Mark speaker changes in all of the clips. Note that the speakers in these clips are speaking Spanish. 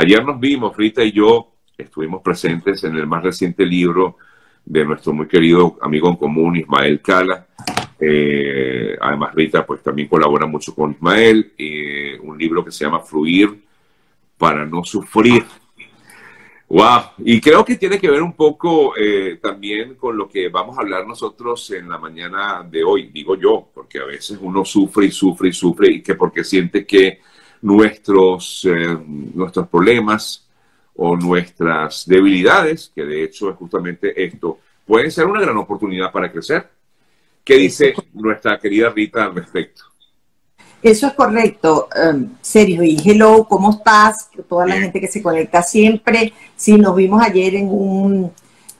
Speaker 1: Ayer nos vimos, Rita y yo estuvimos presentes en el más reciente libro de nuestro muy querido amigo en común, Ismael Cala. Eh, además, Rita pues también colabora mucho con Ismael. Eh, un libro que se llama Fluir para no sufrir. Wow, y creo que tiene que ver un poco eh, también con lo que vamos a hablar nosotros en la mañana de hoy, digo yo, porque a veces uno sufre y sufre y sufre y que porque siente que nuestros, eh, nuestros problemas o nuestras debilidades, que de hecho es justamente esto, pueden ser una gran oportunidad para crecer. ¿Qué dice nuestra querida Rita al respecto?
Speaker 2: Eso es correcto, um, Sergio. Y hello, ¿cómo estás? Toda la gente que se conecta siempre. Sí, nos vimos ayer en un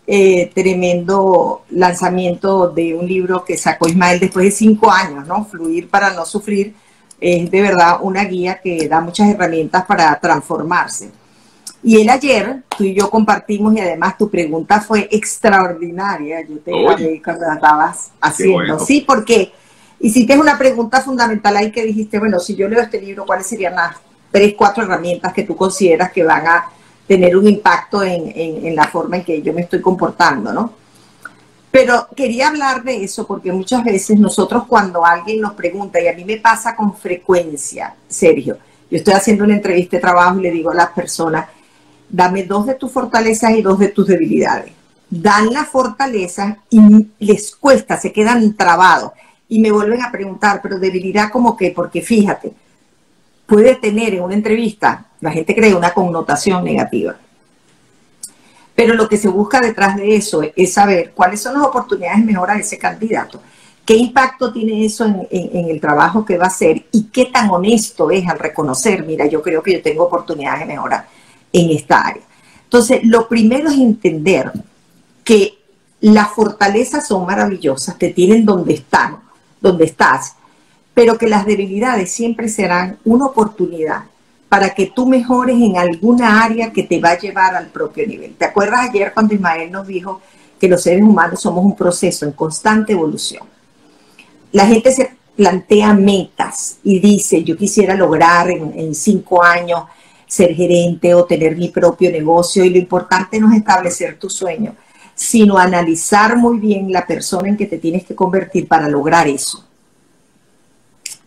Speaker 2: eh, tremendo lanzamiento de un libro que sacó Ismael después de cinco años, ¿no? Fluir para no sufrir. Es de verdad una guía que da muchas herramientas para transformarse. Y él ayer, tú y yo compartimos y además tu pregunta fue extraordinaria. Yo te dije cuando la estabas haciendo. Sí, porque Hiciste una pregunta fundamental ahí que dijiste, bueno, si yo leo este libro, ¿cuáles serían las tres, cuatro herramientas que tú consideras que van a tener un impacto en, la forma en que yo me estoy comportando, ¿no? Pero quería hablar de eso porque muchas veces nosotros cuando alguien nos pregunta, y a mí me pasa con frecuencia, Sergio, yo estoy haciendo una entrevista de trabajo y le digo a las personas, dame dos de tus fortalezas y dos de tus debilidades. Dan las fortalezas y les cuesta, se quedan trabados y me vuelven a preguntar, pero debilidad como que, porque fíjate, puede tener en una entrevista, la gente cree una connotación negativa. Pero lo que se busca detrás de eso es saber cuáles son las oportunidades de mejora de ese candidato, qué impacto tiene eso en, el trabajo que va a hacer y qué tan honesto es al reconocer, mira, yo creo que yo tengo oportunidades de mejora en esta área. Entonces, lo primero es entender que las fortalezas son maravillosas, te tienen donde están, donde estás, pero que las debilidades siempre serán una oportunidad para que tú mejores en alguna área que te va a llevar al propio nivel. ¿Te acuerdas ayer cuando Ismael nos dijo que los seres humanos somos un proceso en constante evolución? La gente se plantea metas y dice, yo quisiera lograr en, en cinco años ser gerente o tener mi propio negocio y lo importante no es establecer tu sueño, sino analizar muy bien la persona en que te tienes que convertir para lograr eso.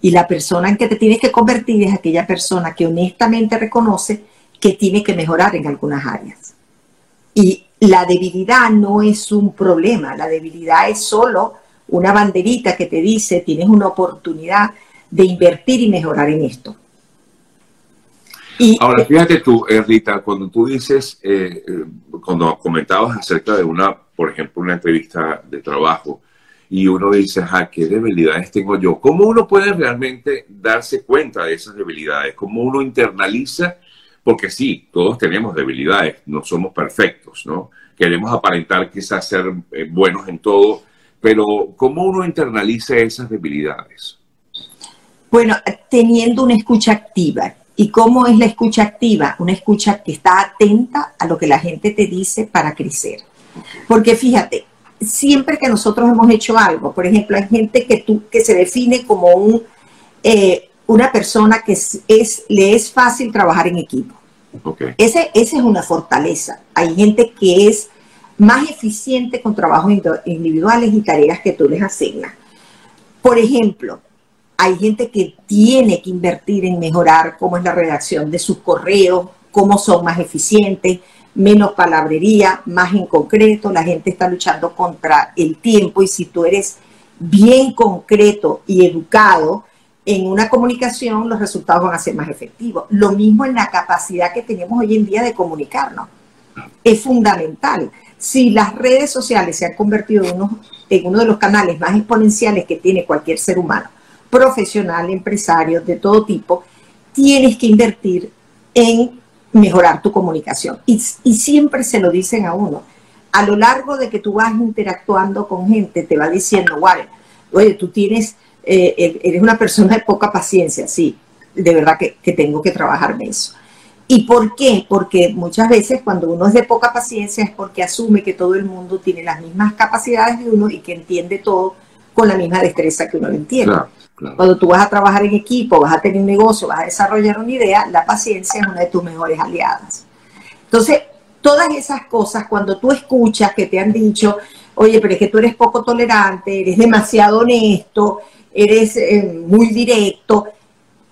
Speaker 2: Y la persona en que te tienes que convertir es aquella persona que honestamente reconoce que tiene que mejorar en algunas áreas. Y la debilidad no es un problema, la debilidad es solo una banderita que te dice tienes una oportunidad de invertir y mejorar en esto.
Speaker 1: Ahora, fíjate tú, eh, Rita, cuando tú dices, eh, eh, cuando comentabas acerca de una, por ejemplo, una entrevista de trabajo, y uno dice, ah, ¿qué debilidades tengo yo? ¿Cómo uno puede realmente darse cuenta de esas debilidades? ¿Cómo uno internaliza? Porque sí, todos tenemos debilidades, no somos perfectos, ¿no? Queremos aparentar quizás ser buenos en todo, pero ¿cómo uno internaliza esas debilidades?
Speaker 2: Bueno, teniendo una escucha activa, ¿Y cómo es la escucha activa? Una escucha que está atenta a lo que la gente te dice para crecer. Porque fíjate, siempre que nosotros hemos hecho algo, por ejemplo, hay gente que, tú, que se define como un, eh, una persona que es, le es fácil trabajar en equipo. Ese, esa es una fortaleza. Hay gente que es más eficiente con trabajos individuales y tareas que tú les asignas. Por ejemplo, hay gente que tiene que invertir en mejorar cómo es la redacción de sus correos, cómo son más eficientes, menos palabrería, más en concreto. La gente está luchando contra el tiempo y si tú eres bien concreto y educado en una comunicación, los resultados van a ser más efectivos. Lo mismo en la capacidad que tenemos hoy en día de comunicarnos. Es fundamental. Si las redes sociales se han convertido en uno, en uno de los canales más exponenciales que tiene cualquier ser humano, profesional, empresario, de todo tipo, tienes que invertir en mejorar tu comunicación. Y, siempre se lo dicen a uno. A lo largo de que tú vas interactuando con gente, te va diciendo, vale, oye, tú tienes, eh, eres una persona de poca paciencia, sí, de verdad que, que tengo que trabajarme eso. ¿Y por qué? Porque muchas veces cuando uno es de poca paciencia es porque asume que todo el mundo tiene las mismas capacidades de uno y que entiende todo con la misma destreza que uno lo entiende. Cuando tú vas a trabajar en equipo, vas a tener un negocio, vas a desarrollar una idea, la paciencia es una de tus mejores aliadas. Entonces, todas esas cosas, cuando tú escuchas que te han dicho, oye, pero es que tú eres poco tolerante, eres demasiado honesto, eres eh, muy directo,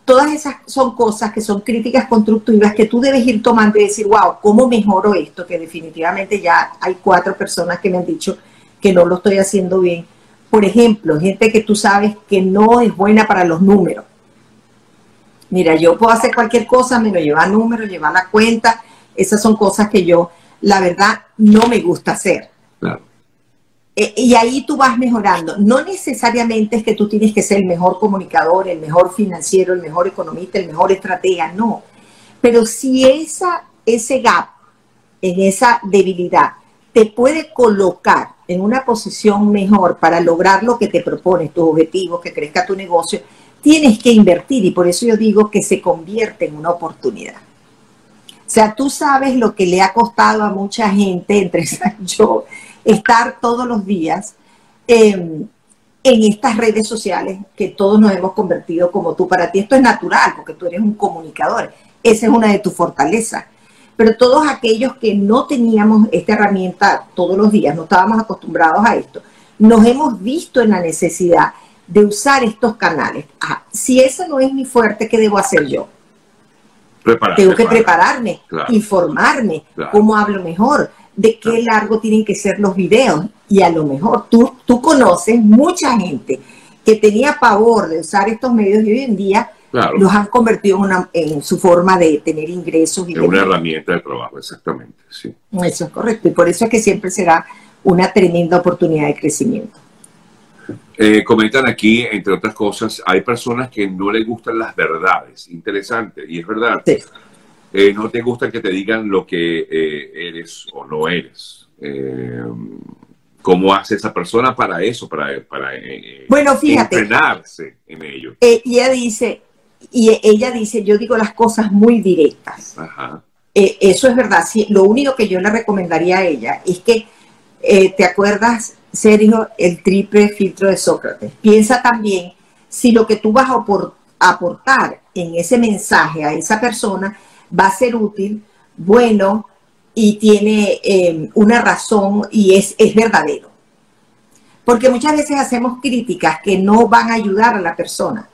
Speaker 2: todas esas son cosas que son críticas constructivas que tú debes ir tomando y decir, wow, ¿cómo mejoro esto? Que definitivamente ya hay cuatro personas que me han dicho que no lo estoy haciendo bien. Por ejemplo, gente que tú sabes que no es buena para los números. Mira, yo puedo hacer cualquier cosa, me lo lleva números, llevar la cuenta. Esas son cosas que yo, la verdad, no me gusta hacer. Eh, y ahí tú vas mejorando. No necesariamente es que tú tienes que ser el mejor comunicador, el mejor financiero, el mejor economista, el mejor estratega, no. Pero si esa, ese gap, en esa debilidad, te puede colocar en una posición mejor para lograr lo que te propones, tus objetivos, que crezca tu negocio, tienes que invertir y por eso yo digo que se convierte en una oportunidad. O sea, tú sabes lo que le ha costado a mucha gente, entre yo, estar todos los días en estas redes sociales que todos nos hemos convertido como tú. Para ti esto es natural porque tú eres un comunicador. Esa es una de tus fortalezas. Pero todos aquellos que no teníamos esta herramienta todos los días, no estábamos acostumbrados a esto, nos hemos visto en la necesidad de usar estos canales. Ah, si eso no es mi fuerte, ¿qué debo hacer yo? Tengo que prepararme, informarme, cómo hablo mejor, de qué largo tienen que ser los videos. Y a lo mejor tú, tú conoces mucha gente que tenía pavor de usar estos medios y hoy en día los han convertido en, una, en, su forma de tener ingresos. Y
Speaker 1: es una herramienta de trabajo, exactamente. Sí.
Speaker 2: Eso es correcto. Y por eso es que siempre será una tremenda oportunidad de crecimiento.
Speaker 1: Eh, comentan aquí, entre otras cosas, hay personas que no les gustan las verdades. Interesante, y es verdad. Sí. Eh, no te gusta que te digan lo que eh, eres o no eres. ¿Cómo hace esa persona para eso? Para, para
Speaker 2: bueno, fíjate,
Speaker 1: entrenarse en ello.
Speaker 2: ella dice, y ella dice, yo digo las cosas muy directas. eso es verdad. Sí, lo único que yo le recomendaría a ella es que, ¿te acuerdas, Sergio, el triple filtro de Sócrates? Piensa también si lo que tú vas a aportar en ese mensaje a esa persona va a ser útil, bueno y tiene eh, una razón y es, es verdadero. Porque muchas veces hacemos críticas que no van a ayudar a la persona.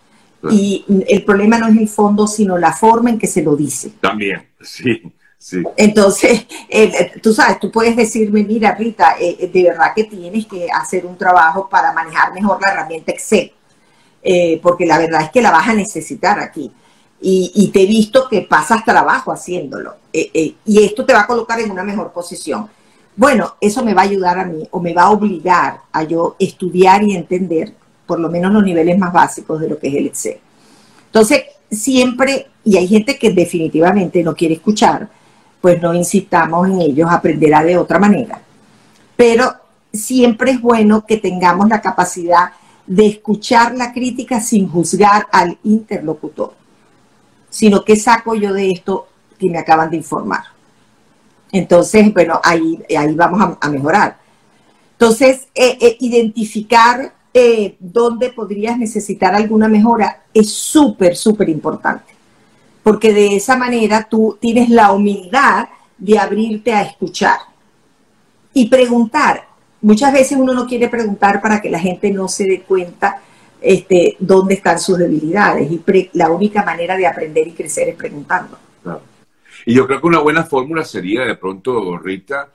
Speaker 2: Y el problema no es el fondo, sino la forma en que se lo dice.
Speaker 1: También, sí. Sí.
Speaker 2: Entonces, eh, tú sabes, tú puedes decirme, mira, Rita, eh, de verdad que tienes que hacer un trabajo para manejar mejor la herramienta Excel, porque la verdad es que la vas a necesitar aquí y, te he visto que pasas trabajo haciéndolo eh, eh, y esto te va a colocar en una mejor posición. Bueno, eso me va a ayudar a mí o me va a obligar a yo estudiar y entender por lo menos los niveles más básicos de lo que es el Excel. Entonces, siempre, y hay gente que definitivamente no quiere escuchar, pues no insistamos en ellos, aprenderá de otra manera. Pero siempre es bueno que tengamos la capacidad de escuchar la crítica sin juzgar al interlocutor sino qué saco yo de esto que me acaban de informar. Entonces, bueno, ahí, ahí vamos a, mejorar. Entonces, eh, eh, identificar eh, dónde podrías necesitar alguna mejora es súper, súper importante, porque de esa manera tú tienes la humildad de abrirte a escuchar y preguntar. Muchas veces uno no quiere preguntar para que la gente no se dé cuenta este, dónde están sus debilidades. Y la única manera de aprender y crecer es preguntando.
Speaker 1: Y yo creo que una buena fórmula sería de pronto, Rita,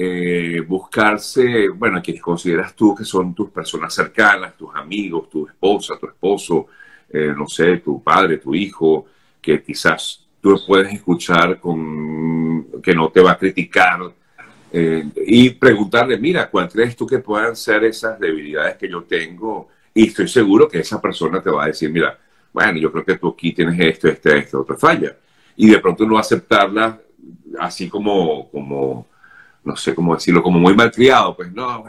Speaker 1: eh, buscarse, bueno, quienes consideras tú que son tus personas cercanas, tus amigos, tu esposa, tu esposo, eh, no sé, tu padre, tu hijo, que quizás tú puedes escuchar con que no te va a criticar eh, y preguntarle, mira, ¿cuál crees tú que puedan ser esas debilidades que yo tengo? Y estoy seguro que esa persona te va a decir, mira, bueno, yo creo que tú aquí tienes esto, esto, esto, otra falla. Y de pronto no aceptarla así como, como, no sé cómo decirlo, como muy malcriado, pues no,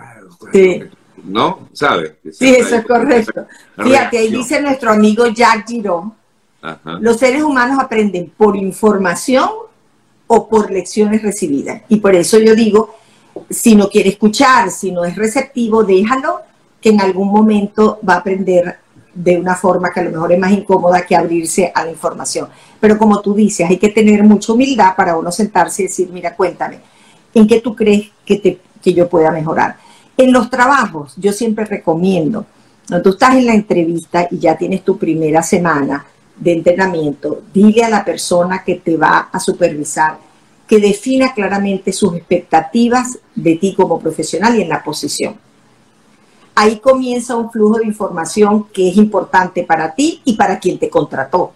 Speaker 1: sí. ¿no? ¿Sabes?
Speaker 2: Sí, eso es correcto. Fíjate, ahí dice nuestro amigo Jack Girón, los seres humanos aprenden por información o por lecciones recibidas. Y por eso yo digo, si no quiere escuchar, si no es receptivo, déjalo que en algún momento va a aprender de una forma que a lo mejor es más incómoda que abrirse a la información. Pero como tú dices, hay que tener mucha humildad para uno sentarse y decir, mira, cuéntame, ¿en qué tú crees que, te, que yo pueda mejorar? En los trabajos, yo siempre recomiendo, cuando tú estás en la entrevista y ya tienes tu primera semana de entrenamiento, dile a la persona que te va a supervisar que defina claramente sus expectativas de ti como profesional y en la posición ahí comienza un flujo de información que es importante para ti y para quien te contrató.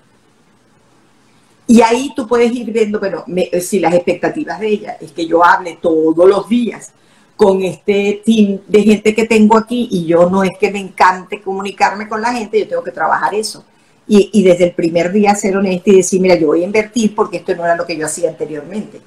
Speaker 2: Y ahí tú puedes ir viendo, bueno, si las expectativas de ella es que yo hable todos los días con este team de gente que tengo aquí y yo no es que me encante comunicarme con la gente, yo tengo que trabajar eso. Y, y desde el primer día ser honesta y decir, mira, yo voy a invertir porque esto no era lo que yo hacía anteriormente